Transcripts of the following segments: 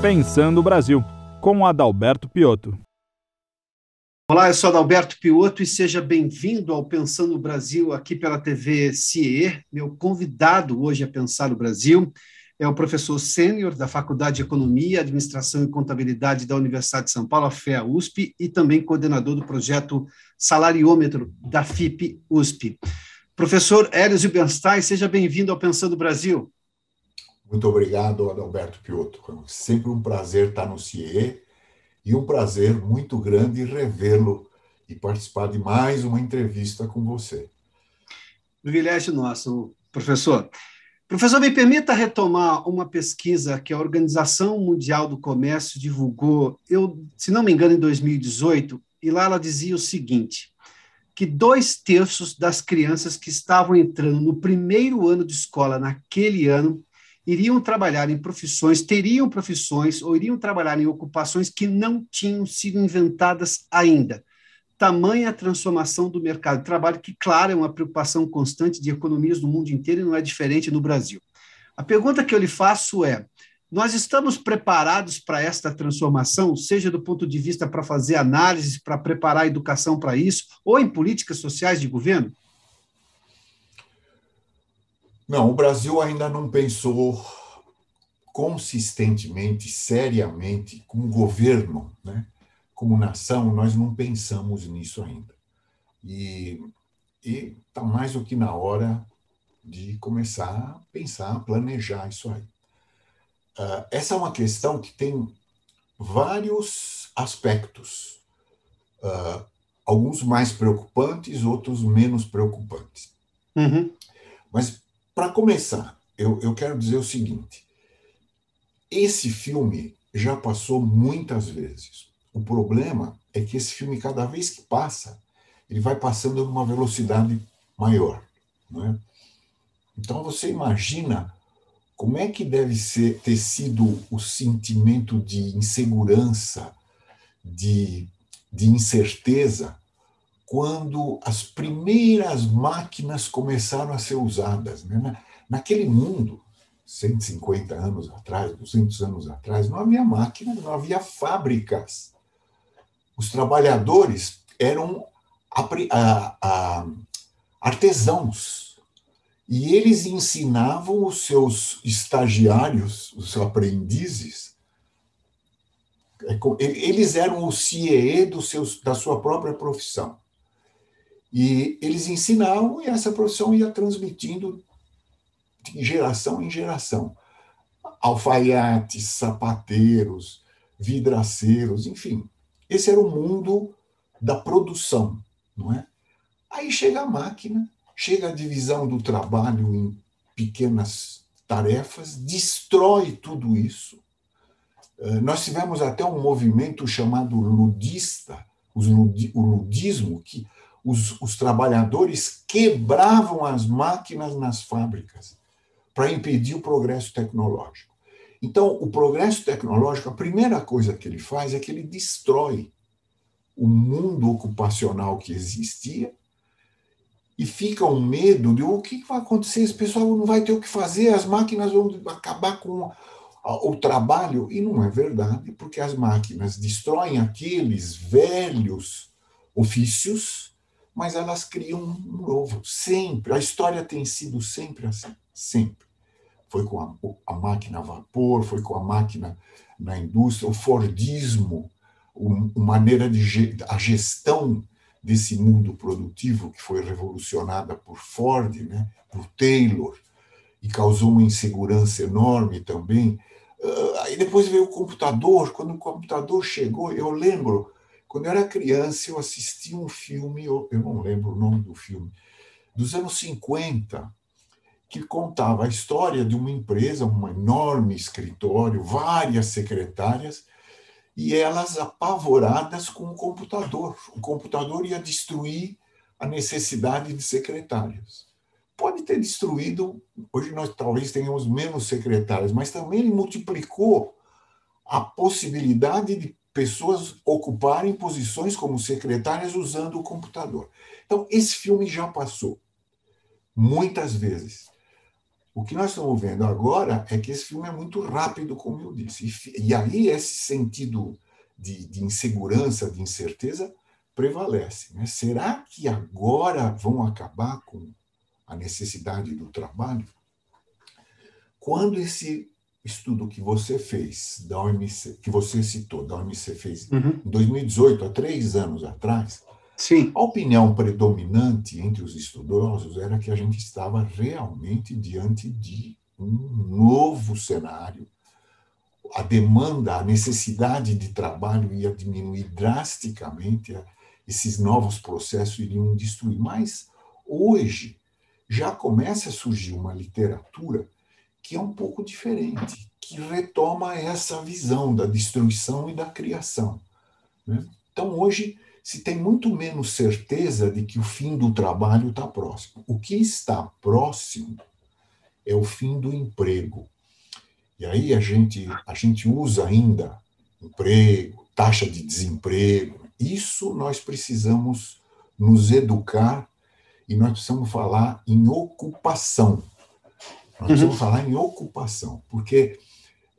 Pensando o Brasil, com Adalberto Piotto. Olá, eu sou Adalberto Piotto e seja bem-vindo ao Pensando o Brasil aqui pela TV CIE. Meu convidado hoje a Pensar o Brasil é o professor sênior da Faculdade de Economia, Administração e Contabilidade da Universidade de São Paulo, a FEA USP, e também coordenador do projeto Salariômetro da FIP USP. Professor Hélio Zilbenstein, seja bem-vindo ao Pensando o Brasil. Muito obrigado, Adalberto Piotto. É sempre um prazer estar no CIE e um prazer muito grande revê-lo e participar de mais uma entrevista com você. Privilégio nosso, professor. Professor, me permita retomar uma pesquisa que a Organização Mundial do Comércio divulgou, eu, se não me engano, em 2018, e lá ela dizia o seguinte: que dois terços das crianças que estavam entrando no primeiro ano de escola naquele ano iriam trabalhar em profissões, teriam profissões ou iriam trabalhar em ocupações que não tinham sido inventadas ainda. Tamanha transformação do mercado de trabalho, que, claro, é uma preocupação constante de economias do mundo inteiro e não é diferente no Brasil. A pergunta que eu lhe faço é: nós estamos preparados para esta transformação, seja do ponto de vista para fazer análises, para preparar a educação para isso, ou em políticas sociais de governo? Não, o Brasil ainda não pensou consistentemente, seriamente, como governo, né? como nação, nós não pensamos nisso ainda. E está mais do que na hora de começar a pensar, a planejar isso aí. Uh, essa é uma questão que tem vários aspectos, uh, alguns mais preocupantes, outros menos preocupantes. Uhum. Mas para começar, eu, eu quero dizer o seguinte: esse filme já passou muitas vezes. O problema é que esse filme, cada vez que passa, ele vai passando numa velocidade maior. É? Então você imagina como é que deve ser, ter sido o sentimento de insegurança, de, de incerteza, quando as primeiras máquinas começaram a ser usadas. Né? Naquele mundo, 150 anos atrás, 200 anos atrás, não havia máquinas, não havia fábricas. Os trabalhadores eram artesãos. E eles ensinavam os seus estagiários, os seus aprendizes, é eles eram o CIE do da sua própria profissão. E eles ensinavam e essa profissão ia transmitindo de geração em geração. Alfaiates, sapateiros, vidraceiros, enfim. Esse era o mundo da produção, não é? Aí chega a máquina, chega a divisão do trabalho em pequenas tarefas, destrói tudo isso. Eh, nós tivemos até um movimento chamado ludista, o ludismo, que os, os trabalhadores quebravam as máquinas nas fábricas para impedir o progresso tecnológico. Então, o progresso tecnológico, a primeira coisa que ele faz é que ele destrói o mundo ocupacional que existia e fica um medo de o que vai acontecer, esse pessoal não vai ter o que fazer, as máquinas vão acabar com o trabalho. E não é verdade, porque as máquinas destroem aqueles velhos ofícios mas elas criam um novo, sempre. A história tem sido sempre assim, sempre. Foi com a, a máquina a vapor, foi com a máquina na indústria, o Fordismo, a maneira de a gestão desse mundo produtivo que foi revolucionada por Ford, né, por Taylor, e causou uma insegurança enorme também. Ah, aí depois veio o computador. Quando o computador chegou, eu lembro quando eu era criança, eu assisti um filme, eu, não lembro o nome do filme, dos anos 50, que contava a história de uma empresa, um enorme escritório, várias secretárias, e elas apavoradas com o computador. O computador ia destruir a necessidade de secretários. Pode ter destruído, hoje nós talvez tenhamos menos secretários, mas também multiplicou a possibilidade de pessoas ocuparem posições como secretárias usando o computador. Então, esse filme já passou muitas vezes. O que nós estamos vendo agora é que esse filme é muito rápido, como eu disse. E, e aí esse sentido de, de, insegurança, de incerteza, prevalece. Né? Será que agora vão acabar com a necessidade do trabalho? Quando esse estudo que você fez, da OMC, que você citou, da OMC fez uhum. em 2018, há três anos atrás, Sim. A opinião predominante entre os estudiosos era que a gente estava realmente diante de um novo cenário. A demanda, a necessidade de trabalho ia diminuir drasticamente, esses novos processos iriam destruir. Mas hoje já começa a surgir uma literatura que é um pouco diferente, que retoma essa visão da destruição e da criação. Né? Então, hoje se tem muito menos certeza de que o fim do trabalho está próximo. O que está próximo é o fim do emprego. E aí a gente, a gente usa ainda emprego, taxa de desemprego. Isso nós precisamos nos educar e nós precisamos falar em ocupação. Nós precisamos uhum. falar em ocupação, porque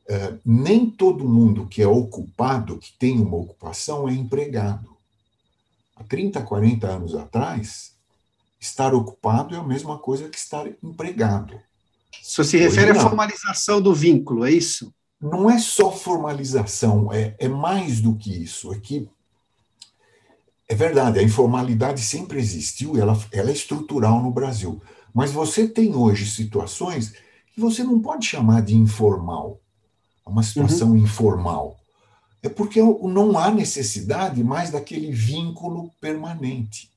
uh, nem todo mundo que é ocupado, que tem uma ocupação, é empregado há 30, 40 anos atrás, estar ocupado é a mesma coisa que estar empregado. Isso se refere Hoje, à formalização do vínculo, é isso? Não é só formalização, é, é mais do que isso. É que é verdade, a informalidade sempre existiu, ela, ela é estrutural no Brasil. Mas você tem hoje situações que você não pode chamar de informal. É uma situação uhum. informal é porque não há necessidade mais daquele vínculo permanente.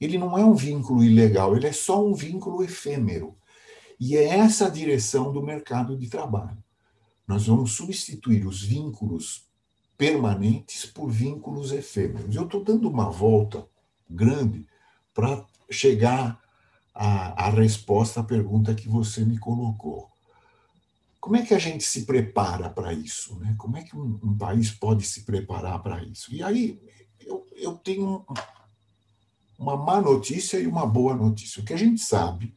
Ele não é um vínculo ilegal, ele é só um vínculo efêmero. E é essa a direção do mercado de trabalho. Nós vamos substituir os vínculos permanentes por vínculos efêmeros. Eu estou dando uma volta grande para chegar à, à resposta à pergunta que você me colocou. Como é que a gente se prepara para isso? Né? Como é que um, um país pode se preparar para isso? E aí eu, eu tenho uma má notícia e uma boa notícia. O que a gente sabe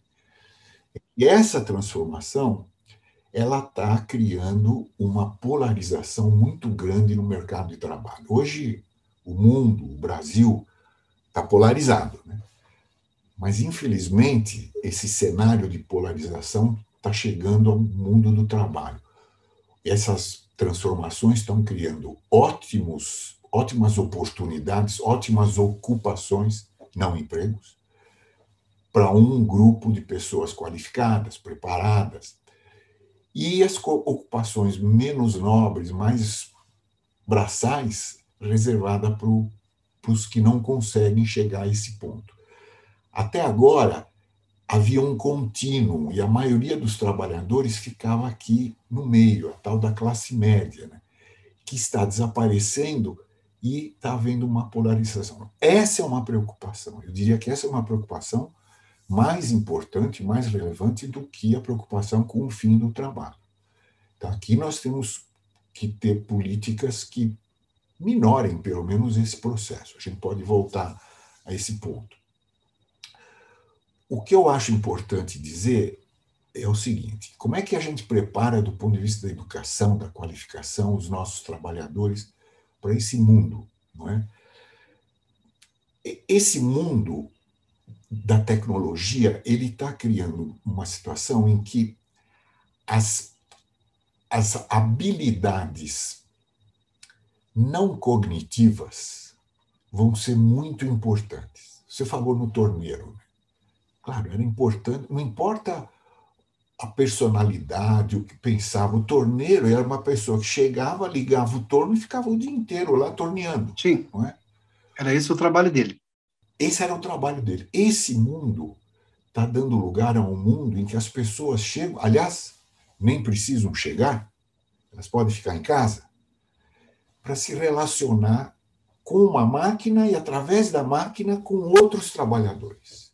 é que essa transformação ela está criando uma polarização muito grande no mercado de trabalho. Hoje, o mundo, o Brasil, está polarizado. Né? Mas, infelizmente, esse cenário de polarização está chegando ao mundo do trabalho. Essas transformações estão criando ótimos, ótimas oportunidades, ótimas ocupações, não empregos, para um grupo de pessoas qualificadas, preparadas. E as ocupações menos nobres, mais braçais, reservada para os que não conseguem chegar a esse ponto. Até agora, havia um contínuo e a maioria dos trabalhadores ficava aqui no meio, a tal da classe média, né? que está desaparecendo e está havendo uma polarização. Essa é uma preocupação. Eu diria que essa é uma preocupação mais importante, mais relevante do que a preocupação com o fim do trabalho. Então, aqui nós temos que ter políticas que minorem, pelo menos, esse processo. A gente pode voltar a esse ponto. O que eu acho importante dizer é o seguinte: como é que a gente prepara, do ponto de vista da educação, da qualificação, os nossos trabalhadores para esse mundo? Não é? Esse mundo da tecnologia ele está criando uma situação em que as, as habilidades não cognitivas vão ser muito importantes. Você falou no torneiro. Claro, era importante, não importa a personalidade, o que pensava. O torneiro era uma pessoa que chegava, ligava o torno e ficava o dia inteiro lá torneando. Sim. Não é? Era esse o trabalho dele. Esse era o trabalho dele. Esse mundo está dando lugar a um mundo em que as pessoas chegam, aliás, nem precisam chegar, elas podem ficar em casa, para se relacionar com uma máquina e, através da máquina, com outros trabalhadores.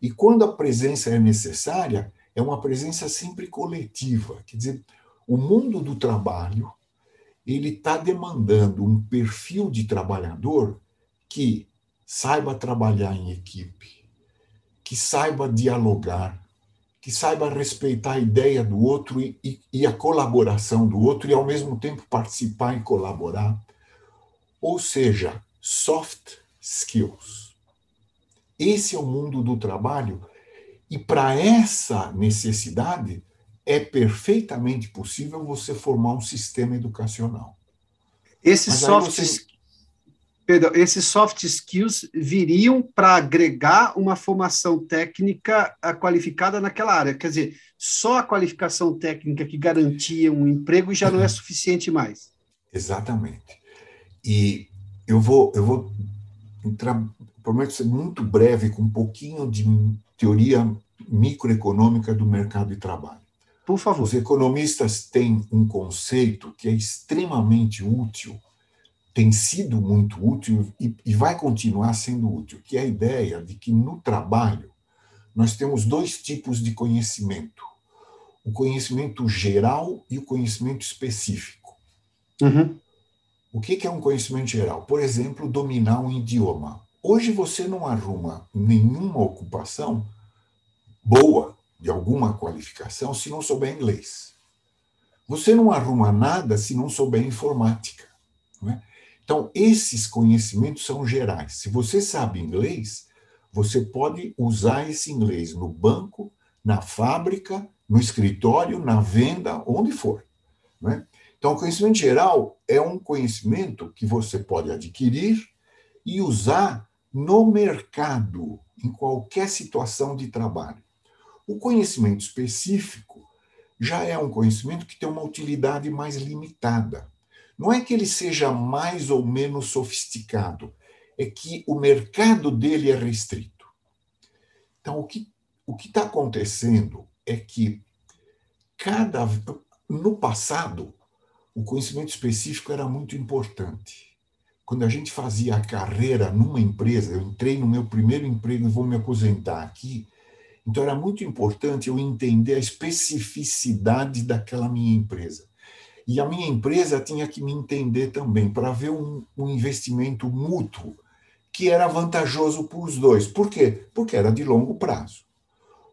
E quando a presença é necessária, é uma presença sempre coletiva. Quer dizer, o mundo do trabalho ele está demandando um perfil de trabalhador que saiba trabalhar em equipe, que saiba dialogar, que saiba respeitar a ideia do outro e, e, e, a colaboração do outro e, ao mesmo tempo, participar e colaborar. Ou seja, soft skills. Esse é o mundo do trabalho, e para essa necessidade é perfeitamente possível você formar um sistema educacional. Esses soft você... Perdão, esses soft skills viriam para agregar uma formação técnica qualificada naquela área. Quer dizer, só a qualificação técnica que garantia um emprego já não é suficiente mais. Exatamente. E eu vou, eu vou entrar, prometo ser muito breve, com um pouquinho de teoria microeconômica do mercado de trabalho. Por favor. Os economistas têm um conceito que é extremamente útil tem sido muito útil e, e vai continuar sendo útil, que é a ideia de que no trabalho nós temos dois tipos de conhecimento: o conhecimento geral e o conhecimento específico. Uhum. O que é um conhecimento geral? Por exemplo, dominar um idioma. Hoje você não arruma nenhuma ocupação boa, de alguma qualificação, se não souber inglês. Você não arruma nada se não souber informática. Não é? Então, esses conhecimentos são gerais. Se você sabe inglês, você pode usar esse inglês no banco, na fábrica, no escritório, na venda, onde for. Né? Então, o conhecimento geral é um conhecimento que você pode adquirir e usar no mercado, em qualquer situação de trabalho. O conhecimento específico já é um conhecimento que tem uma utilidade mais limitada. Não é que ele seja mais ou menos sofisticado, é que o mercado dele é restrito. Então, o que o está acontecendo é que cada no passado o conhecimento específico era muito importante. Quando a gente fazia a carreira numa empresa, eu entrei no meu primeiro emprego e vou me aposentar aqui, então era muito importante eu entender a especificidade daquela minha empresa. E a minha empresa tinha que me entender também, para ver um, um investimento mútuo que era vantajoso para os dois. Por quê? Porque era de longo prazo.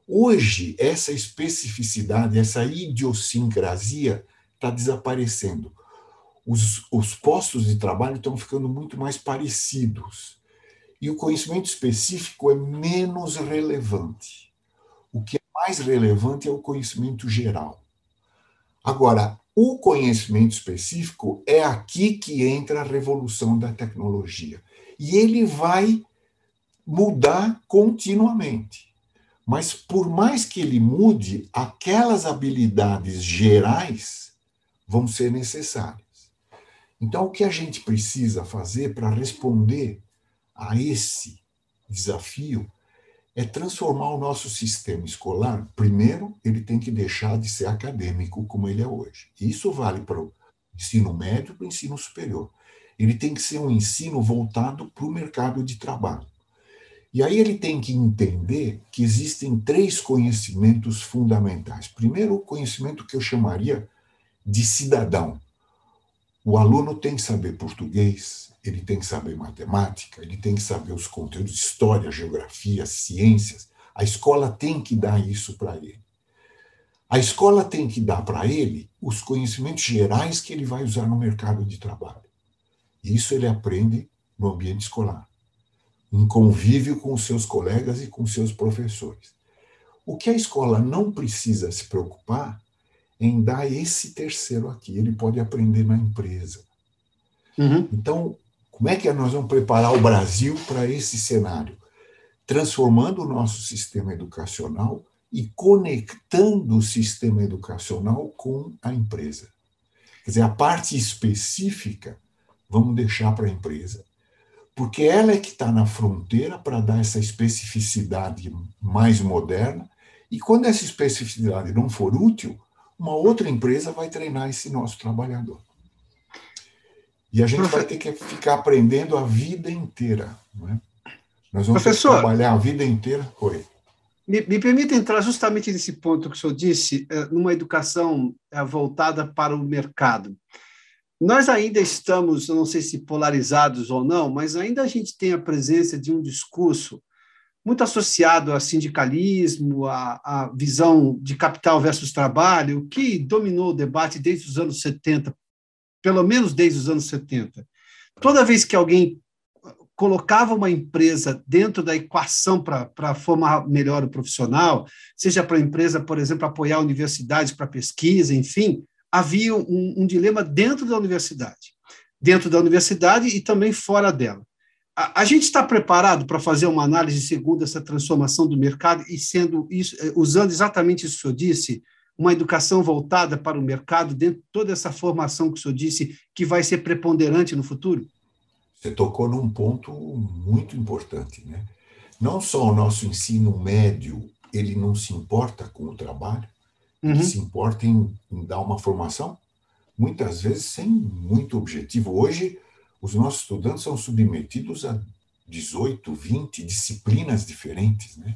Hoje, essa especificidade, essa idiosincrasia está desaparecendo. Os, os postos de trabalho estão ficando muito mais parecidos. E o conhecimento específico é menos relevante. O que é mais relevante é o conhecimento geral. Agora, o conhecimento específico é aqui que entra a revolução da tecnologia. E ele vai mudar continuamente. Mas, por mais que ele mude, aquelas habilidades gerais vão ser necessárias. Então, o que a gente precisa fazer para responder a esse desafio é transformar o nosso sistema escolar. Primeiro, ele tem que deixar de ser acadêmico como ele é hoje. Isso vale para o ensino médio e para o ensino superior. Ele tem que ser um ensino voltado para o mercado de trabalho. E aí ele tem que entender que existem três conhecimentos fundamentais. Primeiro, o conhecimento que eu chamaria de cidadão. O aluno tem que saber português, ele tem que saber matemática, ele tem que saber os conteúdos de história, geografia, ciências. A escola tem que dar isso para ele. A escola tem que dar para ele os conhecimentos gerais que ele vai usar no mercado de trabalho. Isso ele aprende no ambiente escolar, em convívio com os seus colegas e com seus professores. O que a escola não precisa se preocupar em dar esse terceiro aqui. Ele pode aprender na empresa. Uhum. Então, como é que nós vamos preparar o Brasil para esse cenário? Transformando o nosso sistema educacional e conectando o sistema educacional com a empresa. Quer dizer, a parte específica vamos deixar para a empresa, porque ela é que está na fronteira para dar essa especificidade mais moderna, e quando essa especificidade não for útil, uma outra empresa vai treinar esse nosso trabalhador. E a gente Profe... vai ter que ficar aprendendo a vida inteira. Não é? Nós vamos Professor, trabalhar a vida inteira. Oi. Me, me permita entrar justamente nesse ponto que o senhor disse, eh, numa educação eh, voltada para o mercado. Nós ainda estamos, não sei se polarizados ou não, mas ainda a gente tem a presença de um discurso muito associado a sindicalismo, a, a visão de capital versus trabalho, que dominou o debate desde os anos 70, pelo menos desde os anos 70. Toda vez que alguém colocava uma empresa dentro da equação para formar melhor o profissional, seja para a empresa, por exemplo, apoiar universidades para pesquisa, enfim, havia um, um dilema dentro da universidade, dentro da universidade e também fora dela. A, a gente está preparado para fazer uma análise segundo essa transformação do mercado e sendo isso, eh, usando exatamente isso que o senhor disse, uma educação voltada para o mercado dentro de toda essa formação que o senhor disse que vai ser preponderante no futuro? Você tocou num ponto muito importante, né? Não só o nosso ensino médio, ele não se importa com o trabalho, uhum. ele se importa em, em dar uma formação, muitas vezes sem muito objetivo. Hoje, os nossos estudantes são submetidos a 18, 20 disciplinas diferentes, né?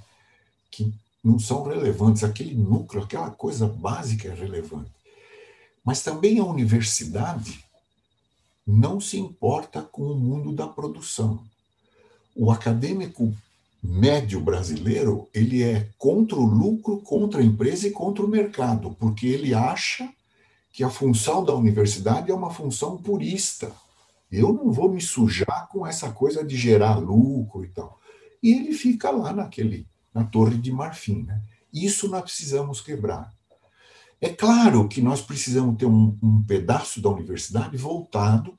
Que não são relevantes. Aquele núcleo, aquela coisa básica é relevante. Mas também a universidade não se importa com o mundo da produção. O acadêmico médio brasileiro, ele é contra o lucro, contra a empresa e contra o mercado, porque ele acha que a função da universidade é uma função purista. Eu não vou me sujar com essa coisa de gerar lucro e tal. E ele fica lá naquele na torre de marfim, né? Isso nós precisamos quebrar. É claro que nós precisamos ter um, um pedaço da universidade voltado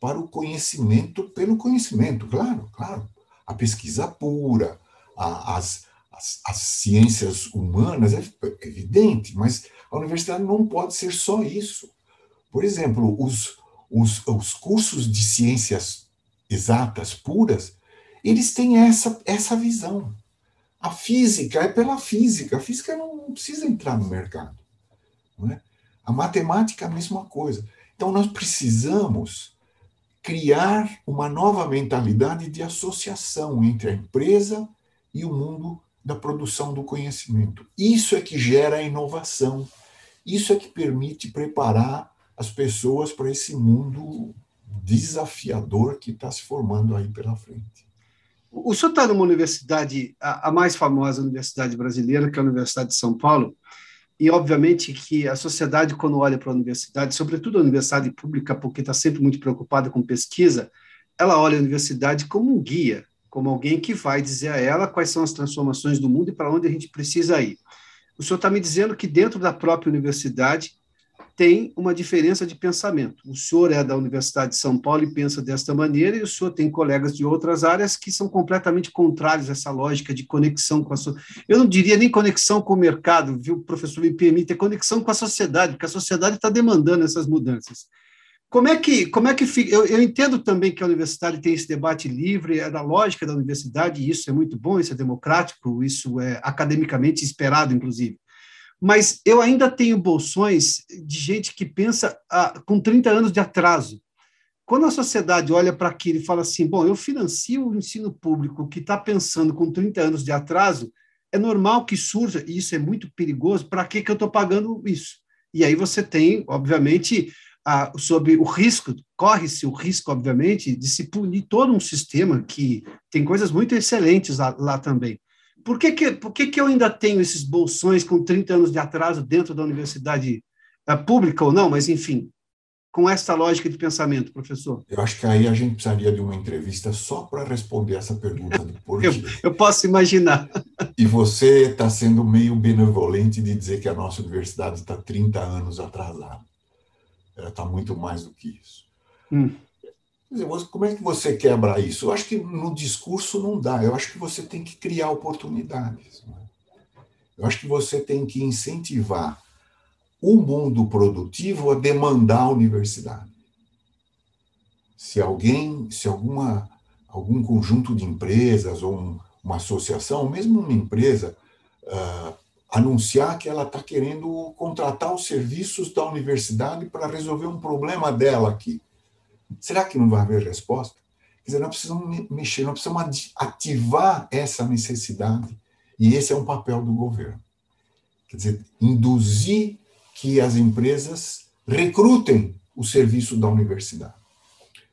para o conhecimento pelo conhecimento, claro, claro. A pesquisa pura, a, as, as, as, ciências humanas, é evidente, mas a universidade não pode ser só isso. Por exemplo, os, os, os cursos de ciências exatas puras, eles têm essa, essa visão. A física é pela física, a física não precisa entrar no mercado. Não é? A matemática é a mesma coisa. Então, nós precisamos criar uma nova mentalidade de associação entre a empresa e o mundo da produção do conhecimento. Isso é que gera a inovação, isso é que permite preparar as pessoas para esse mundo desafiador que está se formando aí pela frente. O senhor está numa universidade, a, mais famosa universidade brasileira, que é a Universidade de São Paulo, e, obviamente, que a sociedade, quando olha para a universidade, sobretudo a universidade pública, porque está sempre muito preocupada com pesquisa, ela olha a universidade como um guia, como alguém que vai dizer a ela quais são as transformações do mundo e para onde a gente precisa ir. O senhor está me dizendo que dentro da própria universidade tem uma diferença de pensamento. O senhor é da Universidade de São Paulo e pensa desta maneira, e o senhor tem colegas de outras áreas que são completamente contrários a essa lógica de conexão com a sociedade. Eu não diria nem conexão com o mercado, viu, professor, me permite, é conexão com a sociedade, porque a sociedade está demandando essas mudanças. Como é que, como é que fica? Eu, eu, entendo também que a universidade tem esse debate livre, é da lógica da universidade, e isso é muito bom, isso é democrático, isso é academicamente esperado, inclusive mas eu ainda tenho bolsões de gente que pensa ah, com 30 anos de atraso. Quando a sociedade olha para aquilo e fala assim, bom, eu financio o ensino público que está pensando com 30 anos de atraso, é normal que surja, e isso é muito perigoso, para que, que eu estou pagando isso? E aí você tem, obviamente, a, sobre o risco, corre-se o risco, obviamente, de se punir todo um sistema que tem coisas muito excelentes lá, lá também. Por que, que, por que, que eu ainda tenho esses bolsões com 30 anos de atraso dentro da universidade é, pública ou não, mas enfim, com essa lógica de pensamento, professor? Eu acho que aí a gente precisaria de uma entrevista só para responder essa pergunta do porquê. eu, eu posso imaginar. E você está sendo meio benevolente de dizer que a nossa universidade está 30 anos atrasada. Ela está muito mais do que isso. Hum. Como é que você quebra isso? Eu acho que no discurso não dá. Eu acho que você tem que criar oportunidades. Né? Eu acho que você tem que incentivar o mundo produtivo a demandar a universidade. Se alguém, se alguma, algum conjunto de empresas ou um, uma associação, mesmo uma empresa, uh, anunciar que ela está querendo contratar os serviços da universidade para resolver um problema dela aqui Será que não vai haver resposta? Quer dizer, nós precisamos mexer, nós precisamos ativar essa necessidade, e esse é um papel do governo. Quer dizer, induzir que as empresas recrutem o serviço da universidade.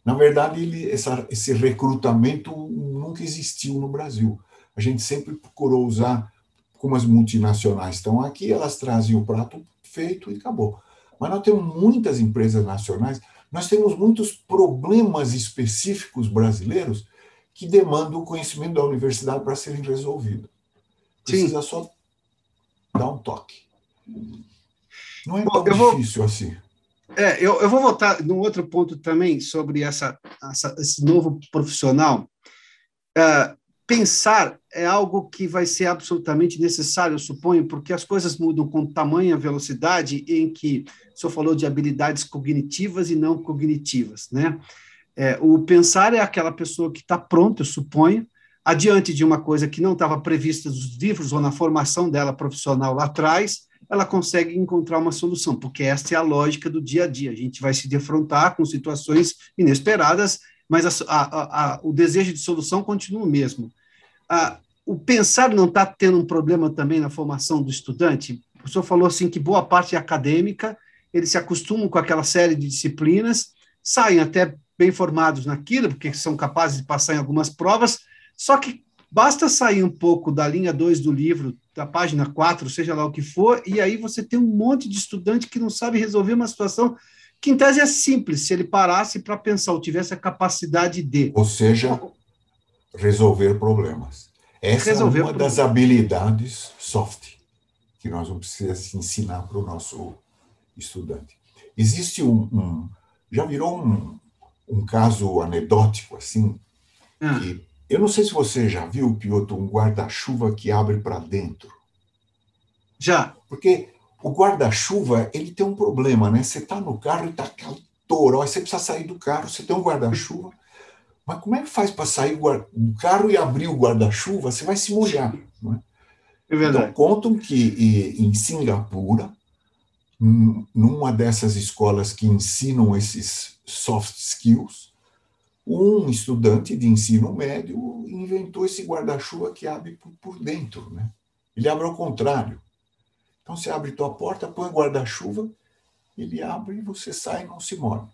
Na verdade, ele, essa, esse recrutamento nunca existiu no Brasil. a gente sempre procurou usar, como as multinacionais estão aqui, elas trazem o prato feito e acabou. Mas nós temos muitas empresas nacionais, nós temos muitos problemas específicos brasileiros que demandam o conhecimento da universidade para serem resolvidos. Precisa Sim. só dar um toque. Não é Bom, tão difícil vou... assim. É, eu, eu vou voltar num outro ponto também sobre essa, essa esse novo profissional. Uh, pensar é algo que vai ser absolutamente necessário, eu suponho, porque as coisas mudam com tamanha velocidade em que o senhor falou de habilidades cognitivas e não cognitivas, né? É, o pensar é aquela pessoa que está pronta, eu suponho, adiante de uma coisa que não estava prevista nos livros ou na formação dela profissional lá atrás, ela consegue encontrar uma solução, porque essa é a lógica do dia a dia. A gente vai se defrontar com situações inesperadas, mas a, a, a, o desejo de solução continua o mesmo. O pensar não está tendo um problema também na formação do estudante? O senhor falou assim que boa parte é acadêmica, eles se acostumam com aquela série de disciplinas, saem até bem formados naquilo, porque são capazes de passar em algumas provas, só que basta sair um pouco da linha 2 do livro, da página 4, seja lá o que for, e aí você tem um monte de estudante que não sabe resolver uma situação que, em tese, é simples, se ele parasse para pensar ou tivesse a capacidade de. Ou seja, resolver problemas. Essa é uma das habilidades soft que nós vamos precisar ensinar para o nosso estudante. Existe um, um já virou um, um caso anedótico assim, ah. que eu não sei se você já viu, Piotr, um guarda-chuva que abre para dentro. Já. Porque o guarda-chuva, ele tem um problema, né? Você está no carro e está aquela toró, você precisa sair do carro, você tem um guarda-chuva, mas como é que faz para sair do carro e abrir o guarda-chuva? Você vai se molhar, não é? É verdade. Então, contam que em Singapura, numa dessas escolas que ensinam esses soft skills, um estudante de ensino médio inventou esse guarda-chuva que abre por, dentro, né? Ele abre ao contrário. Então você abre tua porta, põe o guarda-chuva, ele abre e você sai e não se molha. O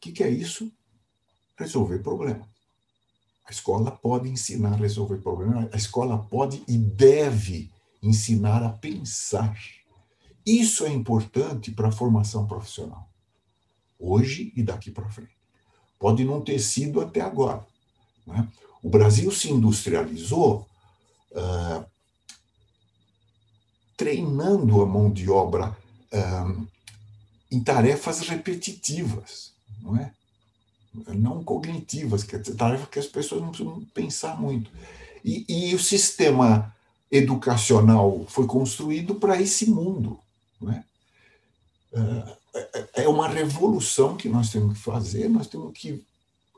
que, que é isso? Resolver problema. A escola pode ensinar a resolver problema. A escola pode e deve ensinar a pensar. Isso é importante para a formação profissional. Hoje e daqui para frente. Pode não ter sido até agora. Né? O Brasil se industrializou uh, treinando a mão de obra uh, em tarefas repetitivas, não é? Não cognitivas, que é tarefa que as pessoas não precisam pensar muito. E, e o sistema educacional foi construído para esse mundo, não é? É uma revolução que nós temos que fazer, nós temos que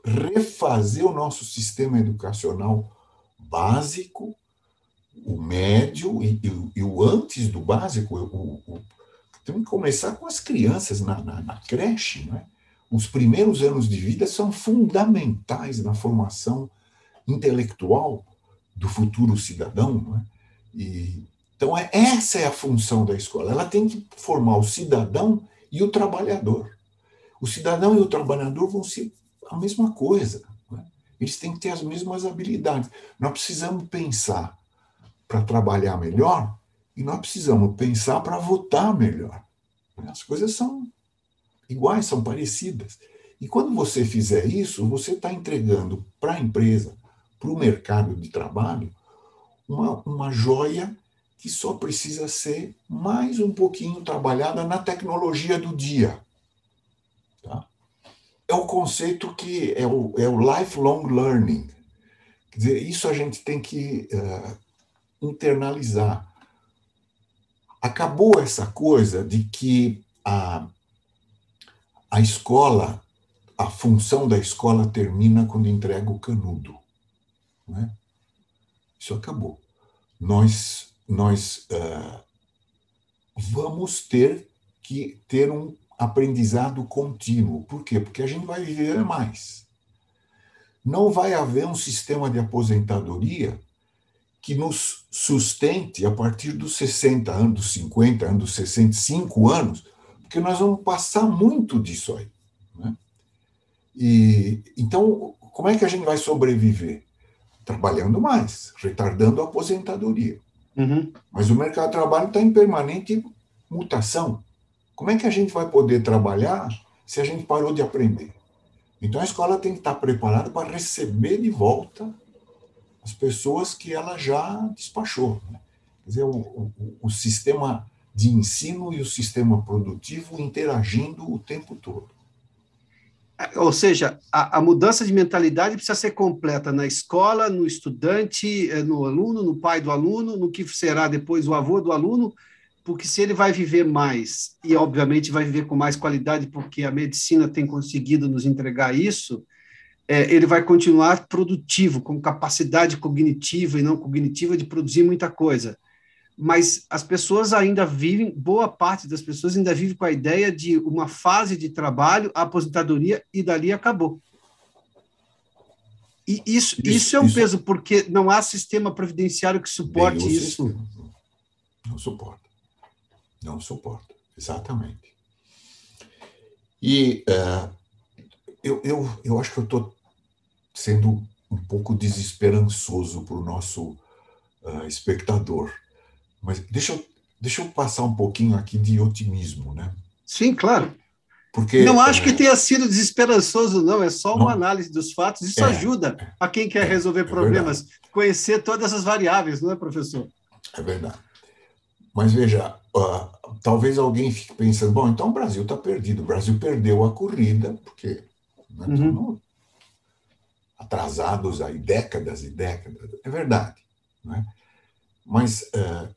refazer o nosso sistema educacional básico, o médio e, e, e o antes do básico. O, o, temos que começar com as crianças na, na, na creche. Né? Os primeiros anos de vida são fundamentais na formação intelectual do futuro cidadão. Né? E, então, é, essa é a função da escola. Ela tem que formar o cidadão e o trabalhador. O cidadão e o trabalhador vão ser a mesma coisa. Né? Eles têm que ter as mesmas habilidades. Nós precisamos pensar para trabalhar melhor e nós precisamos pensar para votar melhor. As coisas são iguais, são parecidas. E quando você fizer isso, você está entregando para a empresa, para o mercado de trabalho, uma, uma joia que só precisa ser mais um pouquinho trabalhada na tecnologia do dia. Tá? É o conceito que é o, é o lifelong learning. Quer dizer, isso a gente tem que uh, internalizar. Acabou essa coisa de que a, a escola, a função da escola termina quando entrega o canudo. Né? Isso acabou. Nós nós uh, vamos ter que ter um aprendizado contínuo. Por quê? Porque a gente vai viver mais. Não vai haver um sistema de aposentadoria que nos sustente a partir dos 60 anos, dos 50 anos, dos 65 anos, porque nós vamos passar muito disso aí. Né? E, então, como é que a gente vai sobreviver? trabalhando mais, retardando a aposentadoria. Uhum. Mas o mercado de trabalho está em permanente mutação. Como é que a gente vai poder trabalhar se a gente parou de aprender? Então a escola tem que estar preparada para receber de volta as pessoas que ela já despachou. Né? Quer dizer, o, o, o sistema de ensino e o sistema produtivo interagindo o tempo todo. Ou seja, a, a, mudança de mentalidade precisa ser completa na escola, no estudante, eh, no aluno, no pai do aluno, no que será depois o avô do aluno, porque se ele vai viver mais, e obviamente vai viver com mais qualidade, porque a medicina tem conseguido nos entregar isso, é, ele vai continuar produtivo, com capacidade cognitiva e não cognitiva de produzir muita coisa mas as pessoas ainda vivem, boa parte das pessoas ainda vive com a ideia de uma fase de trabalho, aposentadoria e dali acabou. E isso, isso, isso é um isso, peso, porque não há sistema previdenciário que suporte isso. Sistema. Não suporta. Não suporta, exatamente. E uh, eu, eu, eu acho que eu estou sendo um pouco desesperançoso para o nosso uh, espectador mas deixa eu, deixa eu passar um pouquinho aqui de otimismo, né? Sim, claro. Porque, não acho é, que tenha sido desesperançoso, não. É só uma não, análise dos fatos. Isso é, ajuda a quem quer é, resolver é problemas, verdade. conhecer todas as variáveis, não é, professor? É verdade. Mas veja, uh, talvez alguém fique pensando: bom, então o Brasil está perdido. O Brasil perdeu a corrida, porque né, uhum. atrasados aí décadas e décadas. É verdade. Né? Mas uh,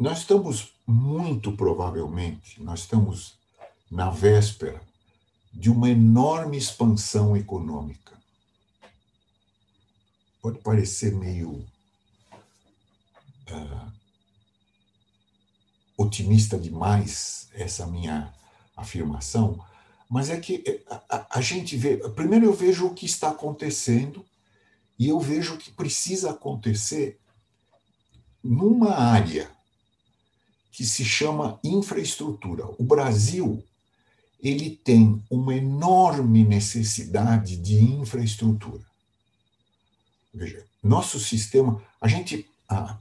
nós estamos, muito provavelmente, nós estamos na véspera de uma enorme expansão econômica. Pode parecer meio uh, otimista demais essa minha afirmação, mas é que eh, a, a, a, gente vê. Primeiro, eu vejo o que está acontecendo e eu vejo o que precisa acontecer numa área que se chama infraestrutura. O Brasil ele tem uma enorme necessidade de infraestrutura. Veja, nosso sistema, a gente há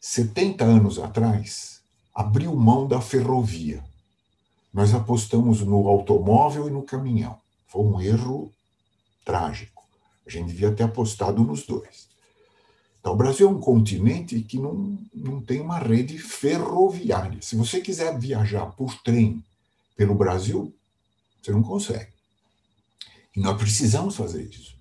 70 anos atrás abriu mão da ferrovia. Nós apostamos no automóvel e no caminhão. Foi um erro trágico. A gente devia ter apostado nos dois. Então, o Brasil é um continente que não, não tem uma rede ferroviária. Se você quiser viajar por trem pelo Brasil, você não consegue. E nós precisamos fazer isso.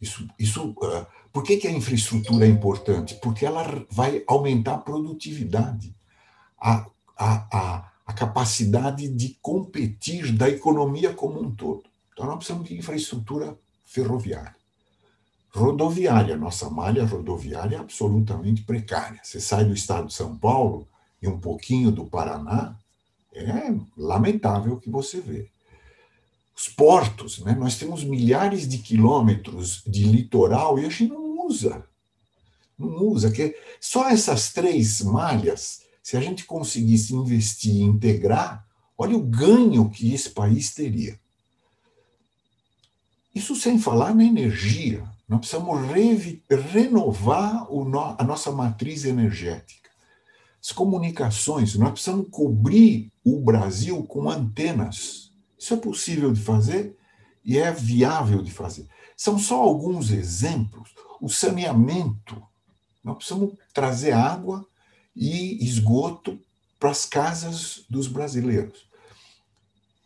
Isso, isso uh, por que, que a infraestrutura é importante? Porque ela vai aumentar a produtividade, a, a, a, a capacidade de competir da economia como um todo. Então, nós precisamos de infraestrutura ferroviária rodoviária. Nossa malha rodoviária é absolutamente precária. Você sai do estado de São Paulo e um pouquinho do Paraná, é lamentável o que você vê. Os portos, né? nós temos milhares de quilômetros de litoral e a gente não usa. Não usa. Que só essas três malhas, se a gente conseguisse investir e integrar, olha o ganho que esse país teria. Isso sem falar na energia. Nós precisamos renovar no, a nossa matriz energética. As comunicações, nós precisamos cobrir o Brasil com antenas. Isso é possível de fazer e é viável de fazer. São só alguns exemplos. O saneamento. Nós precisamos trazer água e esgoto para as casas dos brasileiros.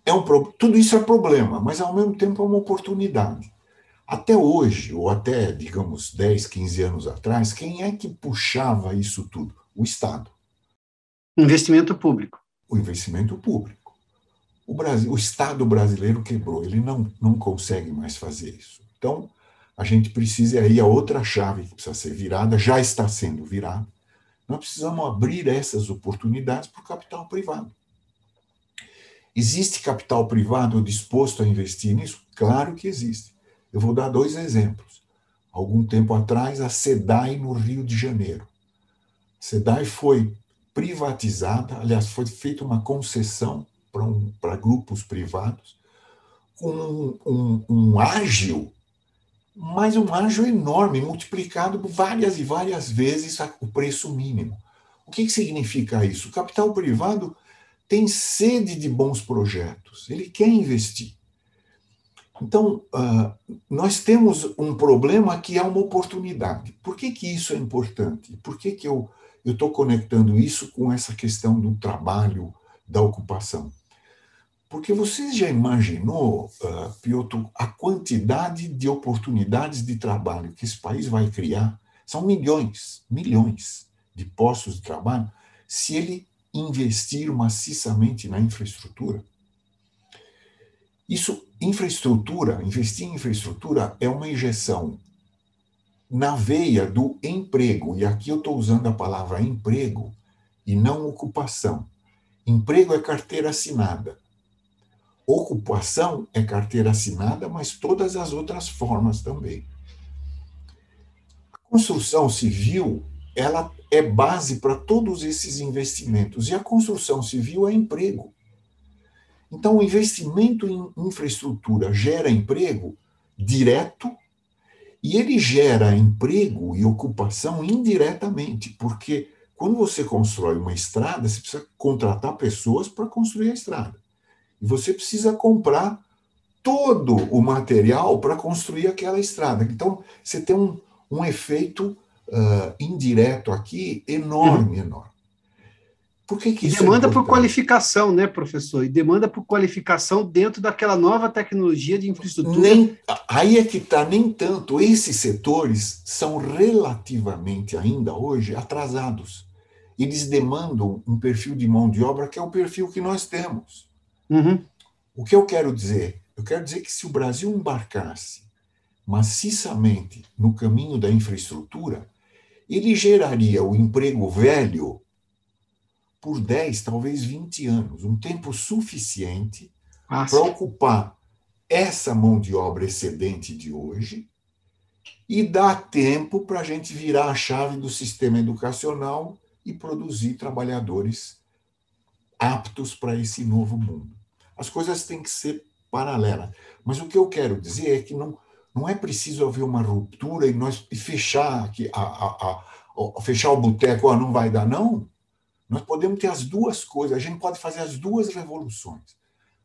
É um, tudo isso é problema, mas ao mesmo tempo é uma oportunidade. Até hoje, ou até, digamos, 10, 15 anos atrás, quem é que puxava isso tudo? O Estado. Investimento público. O investimento público. O, Brasil, o Estado brasileiro quebrou, ele não, não consegue mais fazer isso. Então, a gente precisa, aí a outra chave que precisa ser virada, já está sendo virada, nós precisamos abrir essas oportunidades para o capital privado. Existe capital privado disposto a investir nisso? Claro que existe. Eu vou dar dois exemplos. Algum tempo atrás, a SEDAI no Rio de Janeiro. A SEDAI foi privatizada, aliás, foi feita uma concessão para um, grupos privados, com um, um, um ágil mas um ágio enorme, multiplicado várias e várias vezes o preço mínimo. O que, que significa isso? O capital privado tem sede de bons projetos, ele quer investir. Então, uh, nós temos um problema que é uma oportunidade. Por que, que isso é importante? Por que, que eu estou conectando isso com essa questão do trabalho, da ocupação? Porque você já imaginou, uh, Piotr, a quantidade de oportunidades de trabalho que esse país vai criar? São milhões, milhões de postos de trabalho, se ele investir maciçamente na infraestrutura. Isso, infraestrutura, investir em infraestrutura é uma injeção na veia do emprego, e aqui eu estou usando a palavra emprego e não ocupação. Emprego é carteira assinada. Ocupação é carteira assinada, mas todas as outras formas também. A construção civil, ela é base para todos esses investimentos, e a construção civil é emprego. Então, o investimento em infraestrutura gera emprego direto e ele gera emprego e ocupação indiretamente, porque quando você constrói uma estrada, você precisa contratar pessoas para construir a estrada. E você precisa comprar todo o material para construir aquela estrada. Então, você tem um, um efeito uh, indireto aqui enorme, uhum. enorme. Por que, que isso é demanda é por qualificação, né, professor? E demanda por qualificação dentro daquela nova tecnologia de infraestrutura. Nem, aí é que está, nem tanto. Esses setores são relativamente ainda hoje atrasados. Eles demandam um perfil de mão de obra que é o perfil que nós temos. Uhum. O que eu quero dizer? Eu quero dizer que se o Brasil embarcasse maciçamente no caminho da infraestrutura, ele geraria o emprego velho por 10, talvez 20 anos, um tempo suficiente ah, para ocupar essa mão de obra excedente de hoje e dar tempo para a gente virar a chave do sistema educacional e produzir trabalhadores aptos para esse novo mundo. As coisas têm que ser paralelas. Mas o que eu quero dizer é que não, não é preciso haver uma ruptura e nós e fechar aqui a, a, a, fechar o boteco, não vai dar, não. Nós podemos ter as duas coisas, a gente pode fazer as duas revoluções.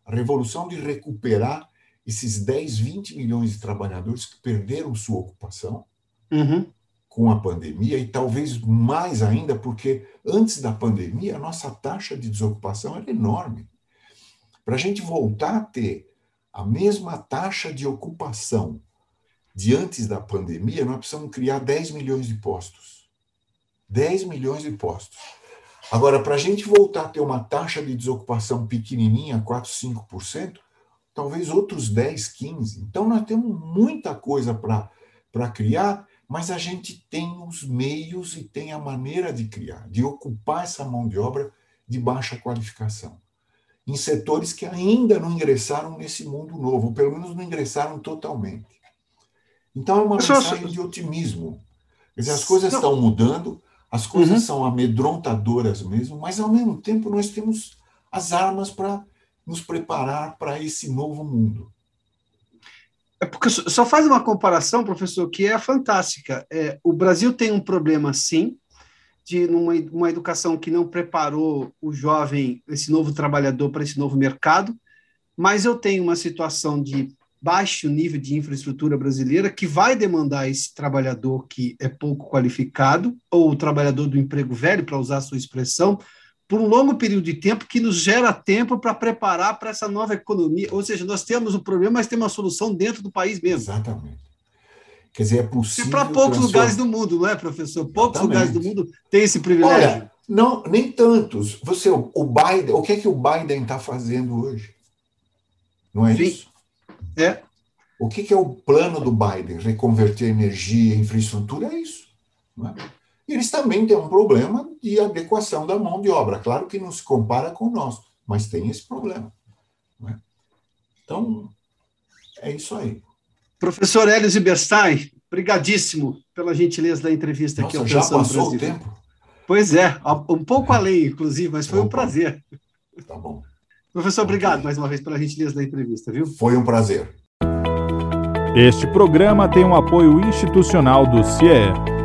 A revolução de recuperar esses 10, 20 milhões de trabalhadores que perderam sua ocupação uhum. com a pandemia, e talvez mais ainda, porque antes da pandemia a nossa taxa de desocupação era enorme. Para a gente voltar a ter a mesma taxa de ocupação de antes da pandemia, nós precisamos criar 10 milhões de postos. 10 milhões de postos. Agora, para a gente voltar a ter uma taxa de desocupação pequenininha, 4, 5%, talvez outros 10, 15%. Então, nós temos muita coisa para criar, mas a gente tem os meios e tem a maneira de criar, de ocupar essa mão de obra de baixa qualificação, em setores que ainda não ingressaram nesse mundo novo, ou pelo menos não ingressaram totalmente. Então, é uma mensagem de otimismo. Quer dizer, as coisas estão mudando, as coisas uhum. são amedrontadoras mesmo, mas ao mesmo tempo nós temos as armas para nos preparar para esse novo mundo. É porque só faz uma comparação, professor, que é fantástica. É, o Brasil tem um problema, sim, de uma educação que não preparou o jovem, esse novo trabalhador, para esse novo mercado, mas eu tenho uma situação de baixo nível de infraestrutura brasileira que vai demandar esse trabalhador que é pouco qualificado, ou o trabalhador do emprego velho, para usar a sua expressão, por um longo período de tempo que nos gera tempo para preparar para essa nova economia. Ou seja, nós temos um problema, mas temos uma solução dentro do país mesmo. Exatamente. Quer dizer, é possível. para poucos transformar... lugares do mundo, não é, professor? Poucos Exatamente. lugares do mundo têm esse privilégio. Olha, não, nem tantos. Você, o Biden, o que é que o Biden está fazendo hoje? Não é Sim. isso? É. O que, que é o plano do Biden? Reconverter energia, infraestrutura, é isso. É? E eles também têm um problema de adequação da mão de obra. Claro que não se compara com o nosso, mas tem esse problema. É? Então, é isso aí. Professor Hélio Ziberstein, brigadíssimo pela gentileza da entrevista Nossa, aqui ao já passou Brasil. o tempo? Pois é, um pouco além, inclusive, mas foi Opa. um prazer. Tá bom. Professor, obrigado mais uma vez pela gentileza da entrevista, viu? Foi um prazer. Este programa tem um apoio institucional do CIE.